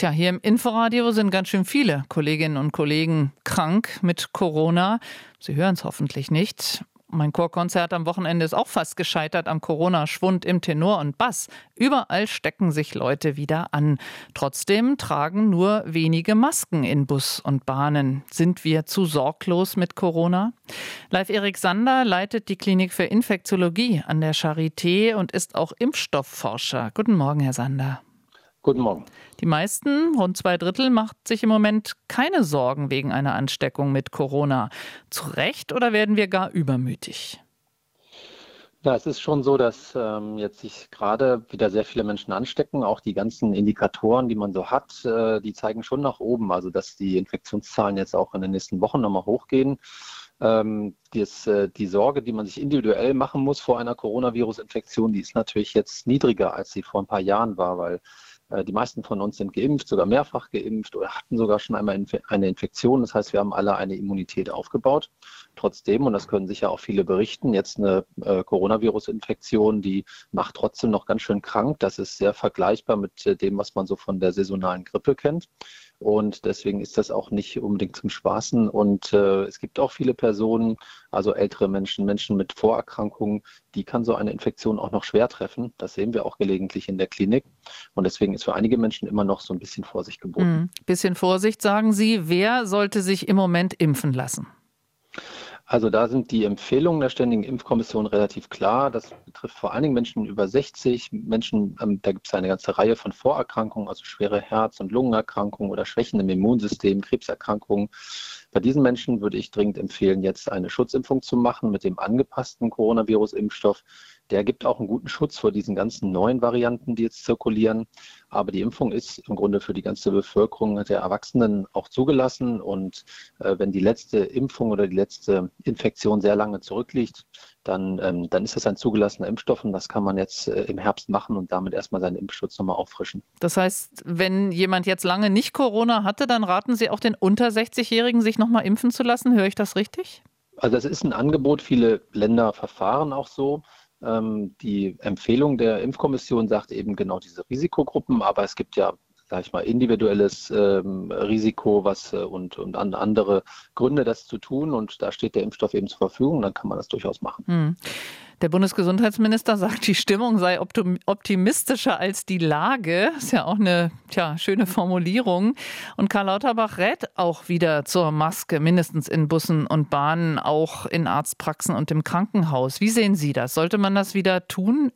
Tja, hier im Inforadio sind ganz schön viele Kolleginnen und Kollegen krank mit Corona. Sie hören es hoffentlich nicht. Mein Chorkonzert am Wochenende ist auch fast gescheitert am Corona-Schwund im Tenor und Bass. Überall stecken sich Leute wieder an. Trotzdem tragen nur wenige Masken in Bus und Bahnen. Sind wir zu sorglos mit Corona? Live Erik Sander leitet die Klinik für Infektiologie an der Charité und ist auch Impfstoffforscher. Guten Morgen, Herr Sander. Guten Morgen. Die meisten, rund zwei Drittel, macht sich im Moment keine Sorgen wegen einer Ansteckung mit Corona. Zu Recht oder werden wir gar übermütig? Ja, es ist schon so, dass ähm, jetzt sich gerade wieder sehr viele Menschen anstecken. Auch die ganzen Indikatoren, die man so hat, äh, die zeigen schon nach oben. Also dass die Infektionszahlen jetzt auch in den nächsten Wochen nochmal hochgehen. Ähm, das, äh, die Sorge, die man sich individuell machen muss vor einer Coronavirus-Infektion, die ist natürlich jetzt niedriger, als sie vor ein paar Jahren war, weil die meisten von uns sind geimpft, sogar mehrfach geimpft oder hatten sogar schon einmal eine Infektion. Das heißt, wir haben alle eine Immunität aufgebaut. Trotzdem, und das können sicher auch viele berichten, jetzt eine äh, Coronavirus-Infektion, die macht trotzdem noch ganz schön krank. Das ist sehr vergleichbar mit äh, dem, was man so von der saisonalen Grippe kennt. Und deswegen ist das auch nicht unbedingt zum Spaßen. Und äh, es gibt auch viele Personen, also ältere Menschen, Menschen mit Vorerkrankungen, die kann so eine Infektion auch noch schwer treffen. Das sehen wir auch gelegentlich in der Klinik. Und deswegen ist für einige Menschen immer noch so ein bisschen Vorsicht geboten. Ein hm, bisschen Vorsicht, sagen Sie. Wer sollte sich im Moment impfen lassen? Also da sind die Empfehlungen der Ständigen Impfkommission relativ klar. Das betrifft vor allen Dingen Menschen über 60, Menschen, ähm, da gibt es eine ganze Reihe von Vorerkrankungen, also schwere Herz- und Lungenerkrankungen oder Schwächen im Immunsystem, Krebserkrankungen. Bei diesen Menschen würde ich dringend empfehlen, jetzt eine Schutzimpfung zu machen mit dem angepassten Coronavirus-Impfstoff. Der gibt auch einen guten Schutz vor diesen ganzen neuen Varianten, die jetzt zirkulieren. Aber die Impfung ist im Grunde für die ganze Bevölkerung der Erwachsenen auch zugelassen. Und äh, wenn die letzte Impfung oder die letzte Infektion sehr lange zurückliegt, dann, ähm, dann ist das ein zugelassener Impfstoff und das kann man jetzt äh, im Herbst machen und damit erstmal seinen Impfschutz nochmal auffrischen. Das heißt, wenn jemand jetzt lange nicht Corona hatte, dann raten Sie auch den unter 60-Jährigen, sich nochmal impfen zu lassen. Höre ich das richtig? Also das ist ein Angebot. Viele Länder verfahren auch so. Ähm, die Empfehlung der Impfkommission sagt eben genau diese Risikogruppen, aber es gibt ja sage ich mal, individuelles ähm, Risiko was, äh, und, und andere Gründe, das zu tun. Und da steht der Impfstoff eben zur Verfügung, dann kann man das durchaus machen. Hm. Der Bundesgesundheitsminister sagt, die Stimmung sei optimistischer als die Lage. Ist ja auch eine tja, schöne Formulierung. Und Karl Lauterbach rät auch wieder zur Maske, mindestens in Bussen und Bahnen, auch in Arztpraxen und im Krankenhaus. Wie sehen Sie das? Sollte man das wieder tun?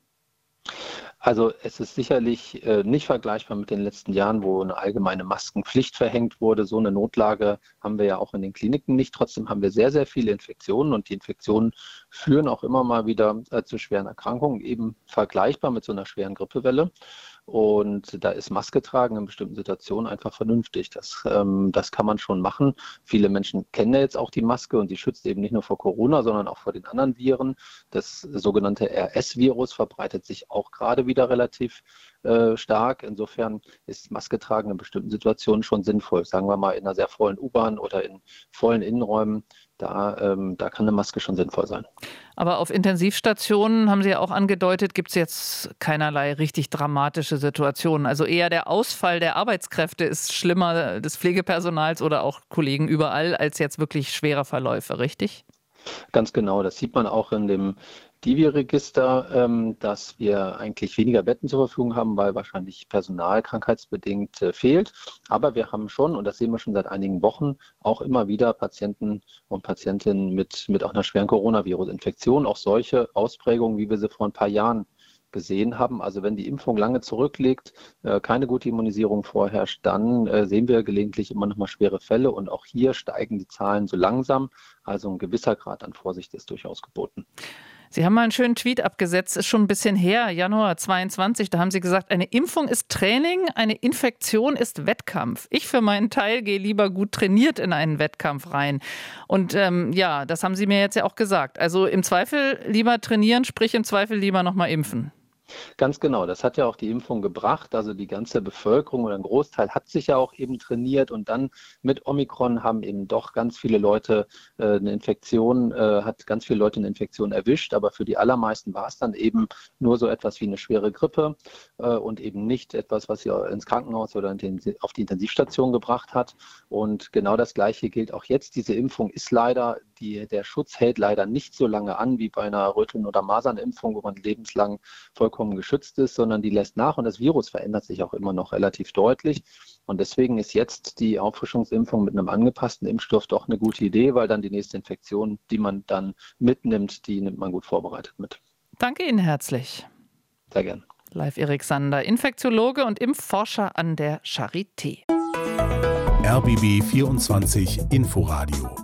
Also es ist sicherlich äh, nicht vergleichbar mit den letzten Jahren, wo eine allgemeine Maskenpflicht verhängt wurde. So eine Notlage haben wir ja auch in den Kliniken nicht. Trotzdem haben wir sehr, sehr viele Infektionen und die Infektionen führen auch immer mal wieder äh, zu schweren Erkrankungen, eben vergleichbar mit so einer schweren Grippewelle. Und da ist Maske tragen in bestimmten Situationen einfach vernünftig. Das, ähm, das kann man schon machen. Viele Menschen kennen ja jetzt auch die Maske und die schützt eben nicht nur vor Corona, sondern auch vor den anderen Viren. Das sogenannte RS-Virus verbreitet sich auch gerade wieder relativ äh, stark. Insofern ist Maske tragen in bestimmten Situationen schon sinnvoll. Sagen wir mal in einer sehr vollen U-Bahn oder in vollen Innenräumen. Da, ähm, da kann eine Maske schon sinnvoll sein. Aber auf Intensivstationen, haben Sie ja auch angedeutet, gibt es jetzt keinerlei richtig dramatische Situationen. Also eher der Ausfall der Arbeitskräfte ist schlimmer des Pflegepersonals oder auch Kollegen überall als jetzt wirklich schwere Verläufe, richtig? Ganz genau, das sieht man auch in dem Divi-Register, ähm, dass wir eigentlich weniger Betten zur Verfügung haben, weil wahrscheinlich Personal krankheitsbedingt äh, fehlt. Aber wir haben schon, und das sehen wir schon seit einigen Wochen, auch immer wieder Patienten und Patientinnen mit, mit auch einer schweren Coronavirus-Infektion, auch solche Ausprägungen, wie wir sie vor ein paar Jahren gesehen haben. Also wenn die Impfung lange zurückliegt, äh, keine gute Immunisierung vorherrscht, dann äh, sehen wir gelegentlich immer noch mal schwere Fälle und auch hier steigen die Zahlen so langsam. Also ein gewisser Grad an Vorsicht ist durchaus geboten. Sie haben mal einen schönen Tweet abgesetzt, ist schon ein bisschen her, Januar 22. Da haben Sie gesagt, eine Impfung ist Training, eine Infektion ist Wettkampf. Ich für meinen Teil gehe lieber gut trainiert in einen Wettkampf rein. Und ähm, ja, das haben Sie mir jetzt ja auch gesagt. Also im Zweifel lieber trainieren, sprich im Zweifel lieber nochmal impfen. Ganz genau, das hat ja auch die Impfung gebracht. Also die ganze Bevölkerung oder ein Großteil hat sich ja auch eben trainiert und dann mit Omikron haben eben doch ganz viele Leute äh, eine Infektion, äh, hat ganz viele Leute eine Infektion erwischt, aber für die allermeisten war es dann eben nur so etwas wie eine schwere Grippe äh, und eben nicht etwas, was sie ins Krankenhaus oder auf die Intensivstation gebracht hat. Und genau das Gleiche gilt auch jetzt. Diese Impfung ist leider, die, der Schutz hält leider nicht so lange an wie bei einer Röteln- oder Masernimpfung, wo man lebenslang vollkommen geschützt ist, sondern die lässt nach und das Virus verändert sich auch immer noch relativ deutlich. Und deswegen ist jetzt die Auffrischungsimpfung mit einem angepassten Impfstoff doch eine gute Idee, weil dann die nächste Infektion, die man dann mitnimmt, die nimmt man gut vorbereitet mit. Danke Ihnen herzlich. Sehr gern. Live Erik Sander, Infektiologe und Impfforscher an der Charité. RBB 24 Inforadio